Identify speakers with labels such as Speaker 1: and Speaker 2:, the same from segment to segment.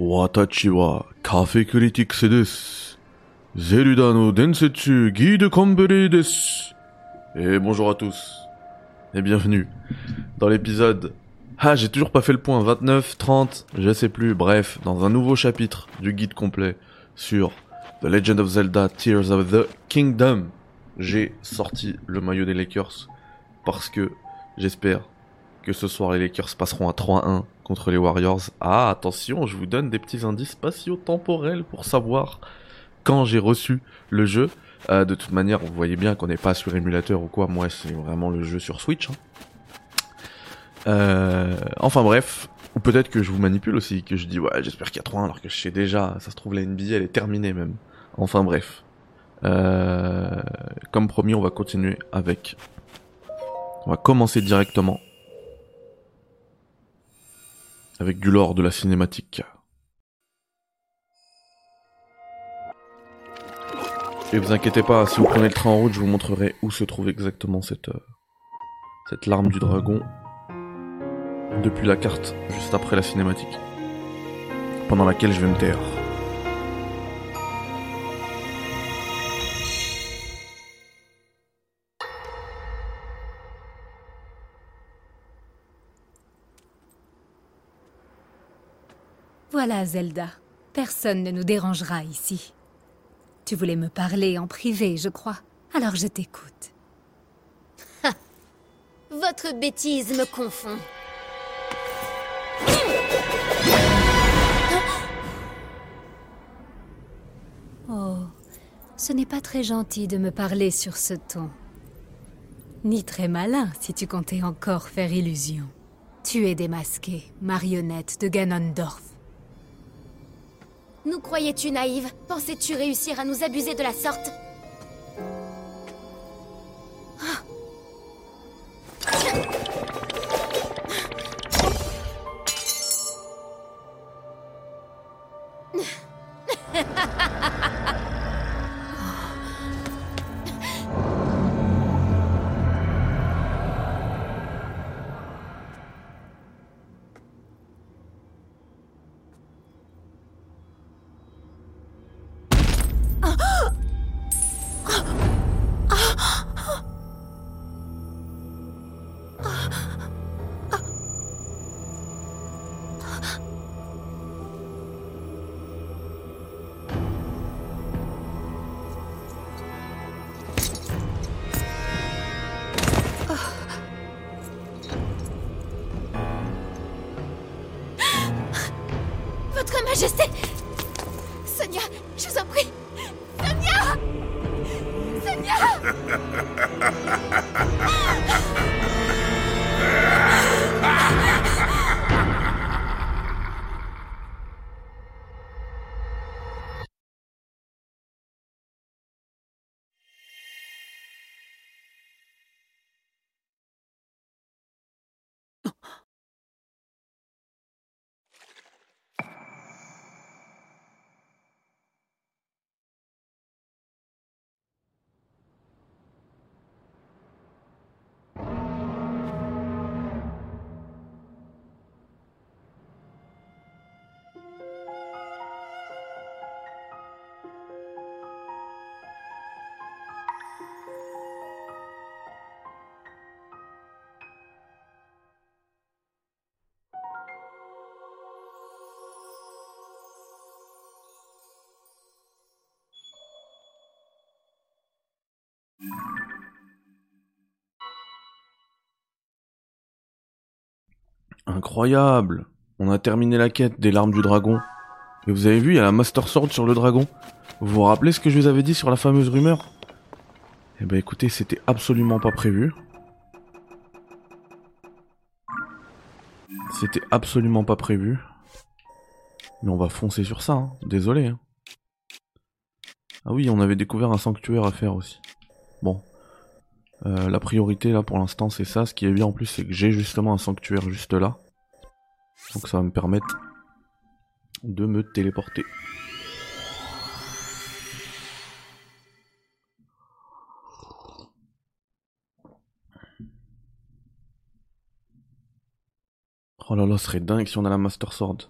Speaker 1: Watachi wa Cafe Critics desu. Zelda no Densetsu Guide Combere desu. Et bonjour à tous. Et bienvenue dans l'épisode... Ah, j'ai toujours pas fait le point. 29, 30, je sais plus. Bref, dans un nouveau chapitre du guide complet sur The Legend of Zelda Tears of the Kingdom. J'ai sorti le maillot des Lakers parce que j'espère que ce soir les Lakers passeront à 3-1 les Warriors. Ah, attention, je vous donne des petits indices spatio-temporels pour savoir quand j'ai reçu le jeu. Euh, de toute manière, vous voyez bien qu'on n'est pas sur émulateur ou quoi. Moi, c'est vraiment le jeu sur Switch. hein. Euh, enfin bref, ou peut-être que je vous manipule aussi, que je dis ouais, j'espère qu'il y a 3-1 alors que je sais déjà, ça se trouve la NBA elle est terminée même. Enfin bref. Euh, comme promis, on va continuer avec. On va commencer directement avec du lore de la cinématique. Et vous inquiétez pas, si vous prenez le train en route, je vous montrerai où se trouve exactement cette, euh, cette larme du dragon depuis la carte, juste après la cinématique, pendant laquelle je vais me taire.
Speaker 2: Voilà, Zelda. Personne ne nous dérangera ici. Tu voulais me parler en privé, je crois. Alors je t'écoute.
Speaker 3: Votre bêtise me confond.
Speaker 2: Oh, ce n'est pas très gentil de me parler sur ce ton. Ni très malin si tu comptais encore faire illusion. Tu es démasqué, marionnette de Ganondorf.
Speaker 3: Nous croyais-tu naïve Pensais-tu réussir à nous abuser de la sorte? Majesté
Speaker 1: Incroyable On a terminé la quête des larmes du dragon. Et vous avez vu, il y a la Master Sword sur le dragon. Vous vous rappelez ce que je vous avais dit sur la fameuse rumeur? Eh ben écoutez, c'était absolument pas prévu. C'était absolument pas prévu. Mais on va foncer sur ça, hein. désolé. hein. Ah oui, on avait découvert un sanctuaire à faire aussi. Bon. Euh, la priorité là pour l'instant c'est ça. Ce qui est bien en plus c'est que j'ai justement un sanctuaire juste là. Donc ça va me permettre de me téléporter. Oh là là, ce serait dingue si on a la Master Sword.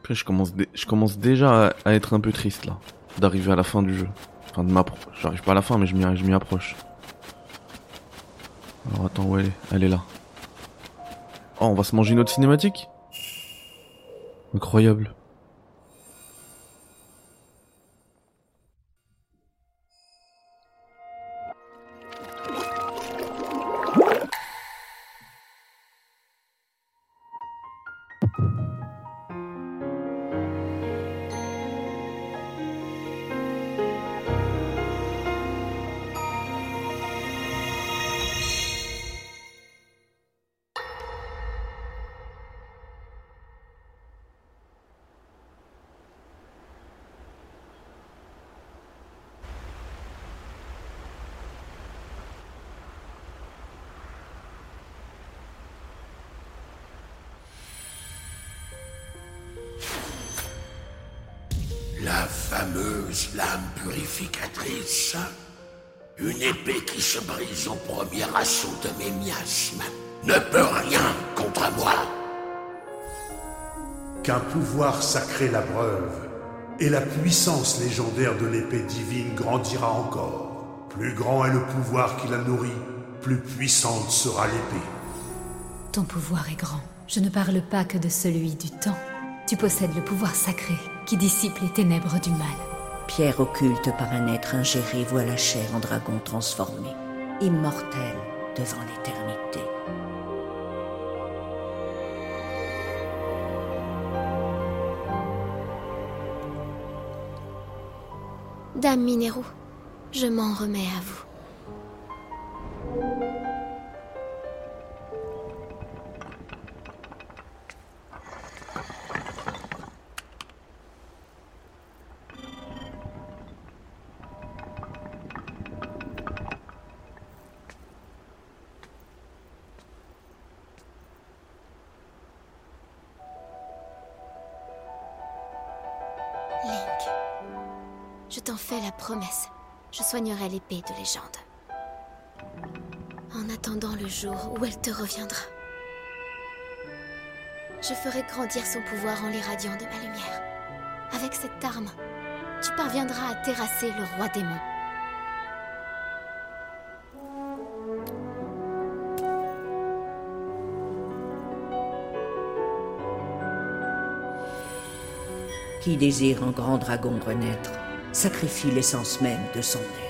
Speaker 1: Après, je commence, je commence déjà à, être un peu triste là, d'arriver à la fin du jeu. Enfin, de m'approcher. J'arrive pas à la fin, mais je m'y approche. Alors attends, où elle est Elle est là. Oh, on va se manger une autre cinématique? Incroyable.
Speaker 4: Fameuse lame purificatrice. Une épée qui se brise au premier assaut de mes miasmes ne peut rien contre moi.
Speaker 5: Qu'un pouvoir sacré la breuve, et la puissance légendaire de l'épée divine grandira encore. Plus grand est le pouvoir qui la nourrit, plus puissante sera l'épée.
Speaker 2: Ton pouvoir est grand. Je ne parle pas que de celui du temps. Tu possèdes le pouvoir sacré qui dissipe les ténèbres du mal.
Speaker 6: Pierre occulte par un être ingéré voit la chair en dragon transformé, immortel devant l'éternité.
Speaker 3: Dame Minérou, je m'en remets à vous. Fais la promesse. Je soignerai l'épée de légende. En attendant le jour où elle te reviendra. Je ferai grandir son pouvoir en l'irradiant de ma lumière. Avec cette arme, tu parviendras à terrasser le roi démon.
Speaker 6: Qui désire un grand dragon renaître sacrifie l'essence même de son être.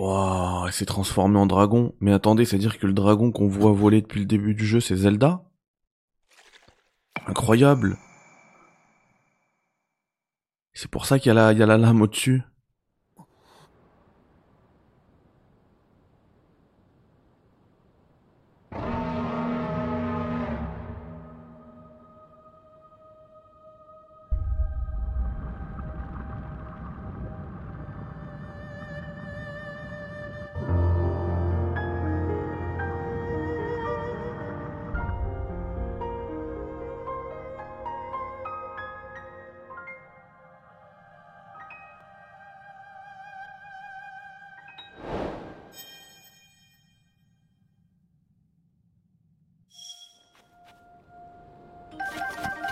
Speaker 1: Waouh, elle s'est transformée en dragon. Mais attendez, c'est-à-dire que le dragon qu'on voit voler depuis le début du jeu, c'est Zelda? Incroyable. C'est pour ça qu'il y, y a la lame au-dessus.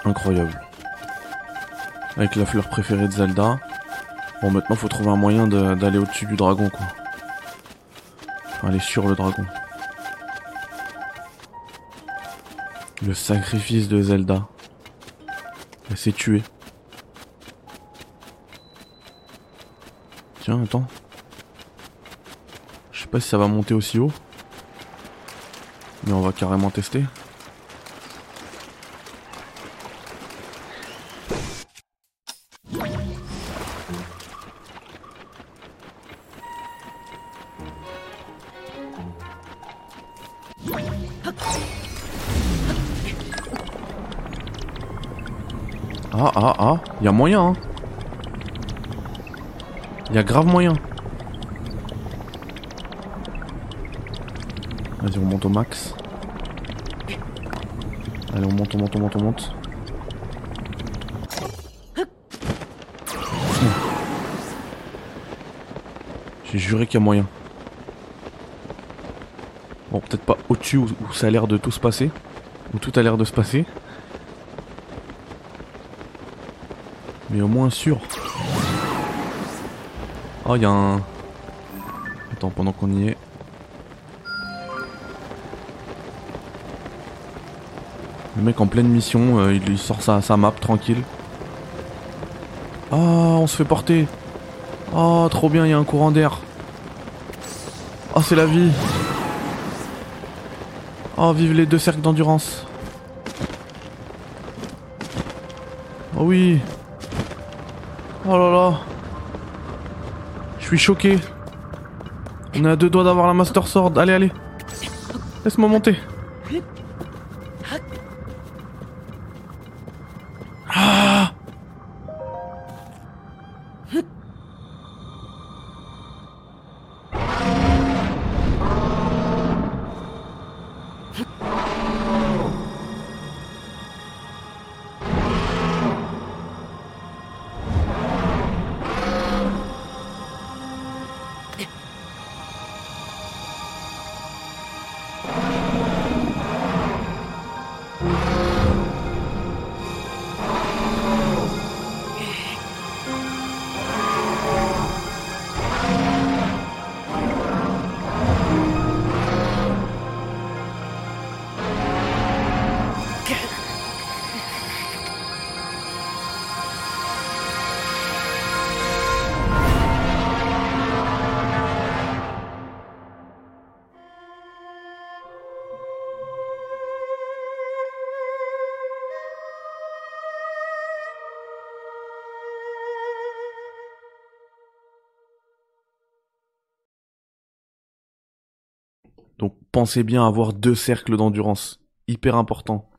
Speaker 1: Incroyable. Avec la fleur préférée de Zelda. Bon, maintenant, faut trouver un moyen d'aller au-dessus du dragon, quoi. Aller sur le dragon. Le sacrifice de Zelda. Elle s'est tuée. Tiens, attends. Je sais pas si ça va monter aussi haut. Mais on va carrément tester. Ah ah ah, y a moyen hein. Y a grave moyen. Vas-y, on monte au max. Allez, on monte, on monte, on monte, on monte. J'ai juré qu'il y a moyen. Bon, peut-être pas au-dessus où, où ça a l'air de tout se passer. Où tout a l'air de se passer. Au moins sûr. Oh, il y a un... Attends, pendant qu'on y est. Le mec en pleine mission, euh, il, sort sa, sa map tranquille. Ah, on se fait porter. Oh, trop bien, il y a un courant d'air. Oh, c'est la vie. Oh, vive les deux cercles d'endurance. Oh oui. Oh là là. Je suis choqué. On est à deux doigts d'avoir la Master Sword. Allez, allez. Laisse-moi monter. Donc pensez bien à avoir deux cercles d'endurance. Hyper important.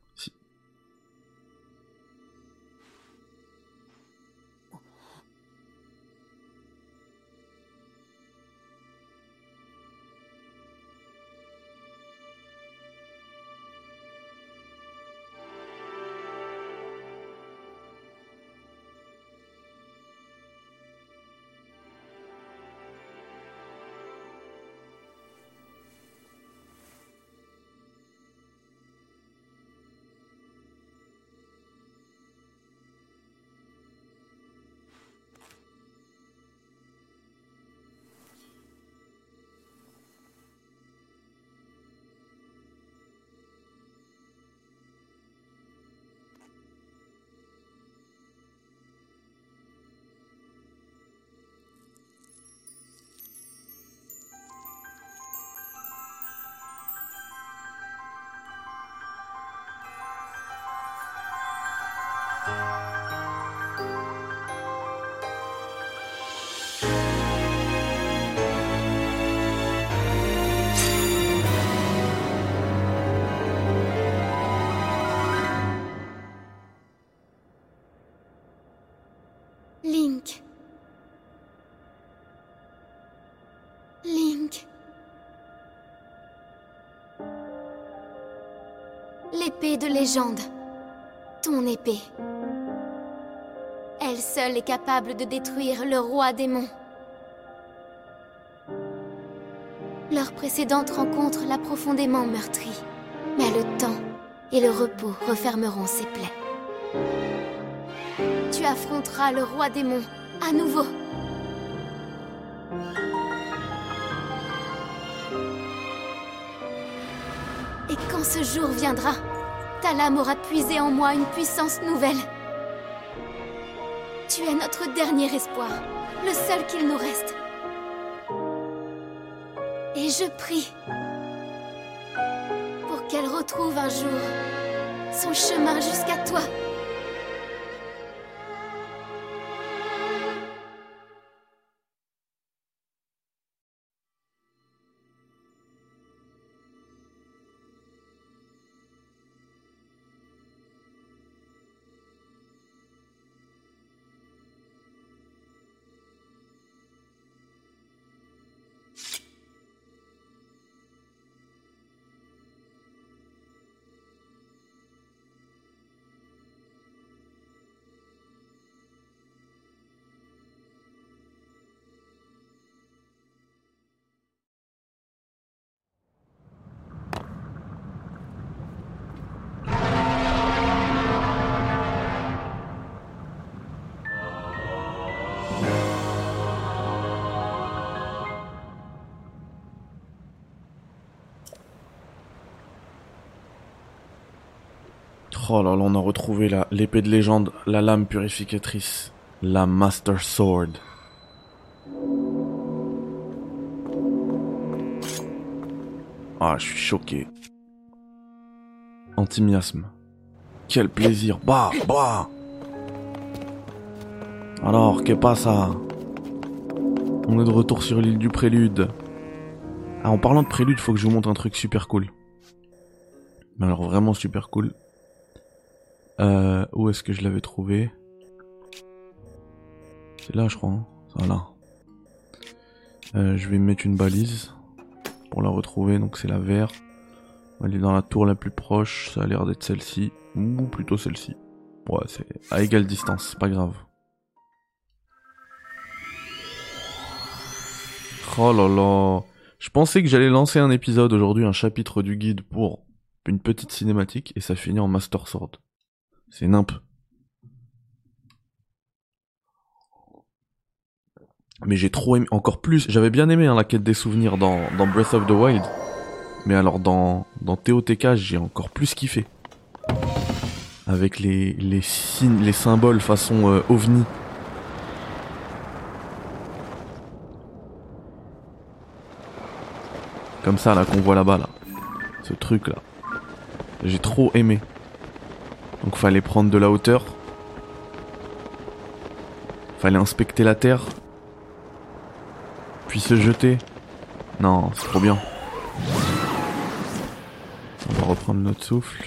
Speaker 3: L'épée de légende. Ton épée. Elle seule est capable de détruire le roi démon. Leur précédente rencontre l'a profondément meurtri. Mais le temps et le repos refermeront ses plaies. Tu affronteras le roi démon à nouveau. Ce jour viendra, ta lame aura puisé en moi une puissance nouvelle. Tu es notre dernier espoir, le seul qu'il nous reste. Et je prie pour qu'elle retrouve un jour son chemin jusqu'à toi.
Speaker 1: Oh là là, on a retrouvé l'épée de légende, la lame purificatrice, la Master Sword. Ah, je suis choqué. Antimiasme. Quel plaisir. Bah, bah. Alors, qu'est pas ça? On est de retour sur l'île du Prélude. Ah, en parlant de Prélude, faut que je vous montre un truc super cool. Mais alors vraiment super cool. Euh, où est-ce que je l'avais trouvé? C'est là, je crois. Hein voilà. Euh, je vais mettre une balise pour la retrouver. Donc c'est la vert. On va aller dans la tour la plus proche. Ça a l'air d'être celle-ci. Ou plutôt celle-ci. Ouais, c'est à égale distance. Pas grave. Oh là là. Je pensais que j'allais lancer un épisode aujourd'hui, un chapitre du guide pour une petite cinématique et ça finit en Master Sword. C'est nimp. Mais j'ai trop aimé, encore plus, j'avais bien aimé hein, la quête des souvenirs dans, Breath of the Wild. Mais alors dans, dans TOTK, j'ai encore plus kiffé. Avec les, les signes, les symboles façon euh, ovni. Comme ça là qu'on voit là-bas là. Ce truc là. J'ai trop aimé. Donc fallait prendre de la hauteur. Fallait inspecter la terre. Puis se jeter. Non, c'est trop bien. On va reprendre notre souffle.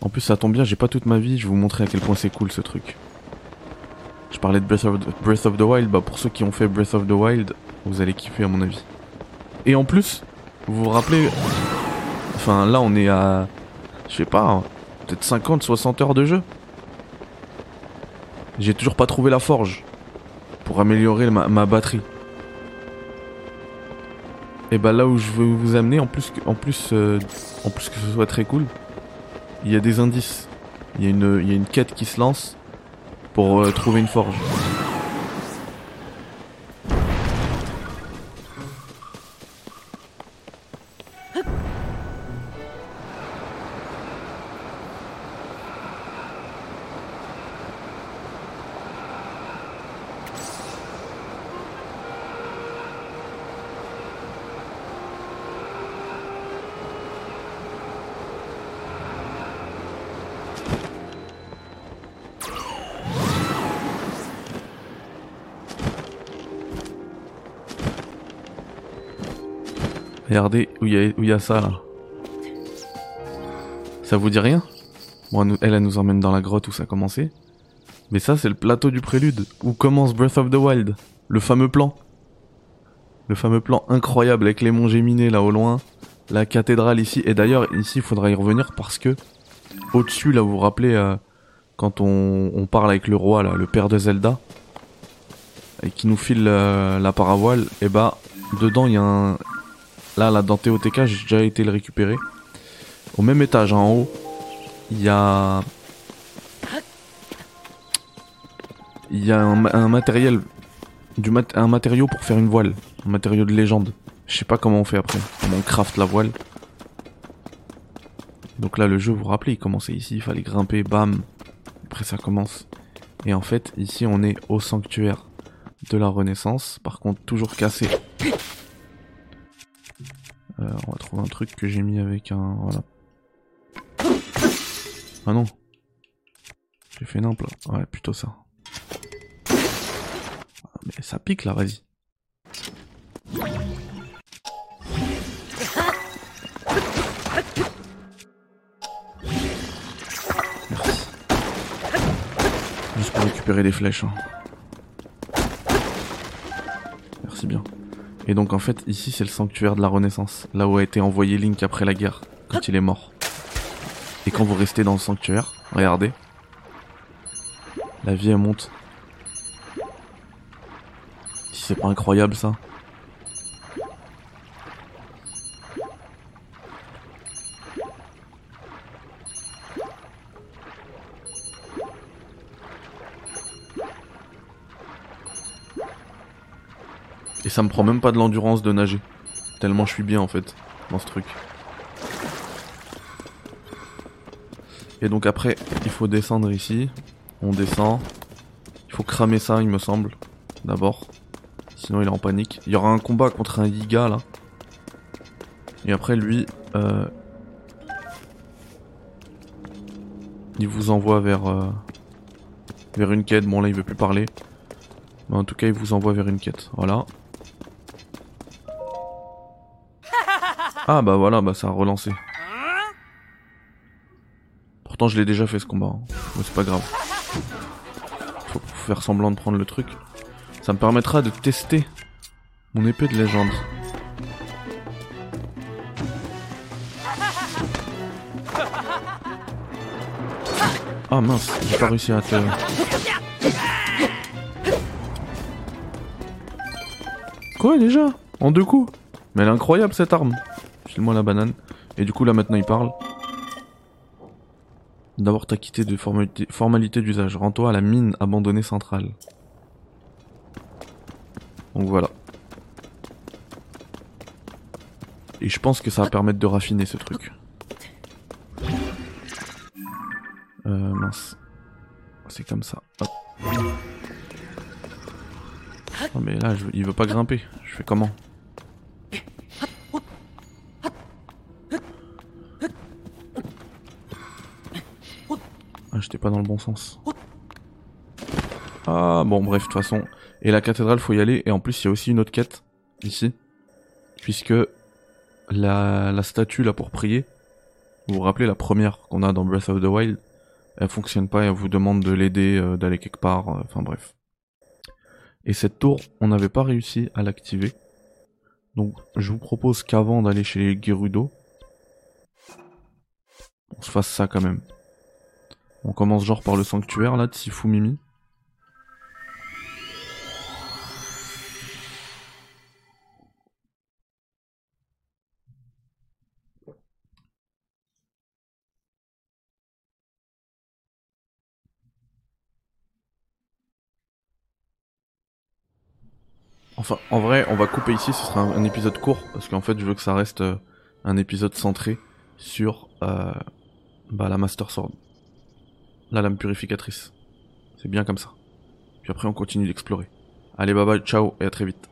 Speaker 1: En plus ça tombe bien, j'ai pas toute ma vie, je vais vous montrer à quel point c'est cool ce truc. Je parlais de Breath of, the, Wild, bah pour ceux qui ont fait Breath of the Wild, vous allez kiffer à mon avis. Et en plus, vous vous rappelez... Enfin là on est à... Je sais pas, hein, peut-être 50, 60 heures de jeu. J'ai toujours pas trouvé la forge pour améliorer ma, batterie. Et bah là où je veux vous amener, en plus en plus, euh, en plus que ce soit très cool, il y a des indices. Il y a une, y a une quête qui se lance pour euh, trouver une forge. Regardez où il y, y a ça là. Ça vous dit rien? Bon, elle elle, nous emmène dans la grotte où ça a commencé. Mais ça, c'est le plateau du prélude, où commence Breath of the Wild. Le fameux plan. Le fameux plan incroyable avec les monts Géminés là au loin. La cathédrale ici. Et d'ailleurs, ici, il faudra y revenir parce que, au-dessus, là, vous vous rappelez, euh, quand on, on parle avec le roi, là, le père de Zelda, et qui nous file euh, la paravoile, et bah, dedans, il y a un... Là, là, dans TOTK, j'ai déjà été le récupérer. Au même étage, en haut, il y a... Il y a un, matériel, un matériau pour faire une voile, un matériau de légende. Je sais pas comment on fait après, comment on craft la voile. Donc là, le jeu, vous vous rappelez, il commençait ici, il fallait grimper, bam. Après, ça commence. Et en fait, ici, on est au sanctuaire de la Renaissance. Par contre, toujours cassé. Euh, on va trouver un truc que j'ai mis avec un... Voilà. Ah non. J'ai fait nimple. Ouais, plutôt ça. Ah, mais ça pique là, vas-y. Merci. Juste pour récupérer des flèches. hein. Merci bien. Et donc en fait, ici c'est le sanctuaire de la Renaissance, là où a été envoyé Link après la guerre, quand il est mort. Et quand vous restez dans le sanctuaire, regardez, la vie elle monte. Si c'est pas incroyable ça? Ça me prend même pas de l'endurance de nager. Tellement je suis bien en fait dans ce truc. Et donc après, il faut descendre ici. On descend. Il faut cramer ça, il me semble. D'abord. Sinon il est en panique. Il y aura un combat contre un Yiga là. Et après lui, euh, il vous envoie vers euh, vers une quête. Bon là il veut plus parler. Mais en tout cas il vous envoie vers une quête. Voilà. Ah bah voilà, bah ça a relancé. Pourtant je l'ai déjà fait ce combat, hein. mais c'est pas grave. Faut faire semblant de prendre le truc. Ça me permettra de tester mon épée de légende. Ah mince, j'ai pas réussi à te... Quoi déjà? En deux coups? Mais elle est incroyable cette arme File-moi la banane. Et du coup là maintenant il parle. D'abord t'as quitté de formalité, formalité d'usage. Rends-toi à la mine abandonnée centrale. Donc voilà. Et je pense que ça va permettre de raffiner ce truc. Euh, mince. C'est comme ça. Hop. Oh mais là, je- il veut pas grimper. Je fais comment? Pas dans le bon sens. Ah, bon, bref, de toute façon. Et la cathédrale, faut y aller. Et en plus, il y a aussi une autre quête, ici. Puisque la, statue, là, pour prier, vous vous rappelez la première qu'on a dans Breath of the Wild, elle fonctionne pas et elle vous demande de l'aider, euh, d'aller quelque part, euh, enfin bref. Et cette tour, on n'avait pas réussi à l'activer. Donc, je vous propose qu'avant d'aller chez les Gerudo, on se fasse ça quand même. On commence genre par le sanctuaire là de Sifu Mimi. Enfin, en vrai, on va couper ici, ce sera un, épisode court, parce qu'en fait, je veux que ça reste euh, un épisode centré sur euh, bah, la Master Sword. La lame purificatrice. C'est bien comme ça. Puis après, on continue d'explorer. Allez, bye bye, ciao, et à très vite.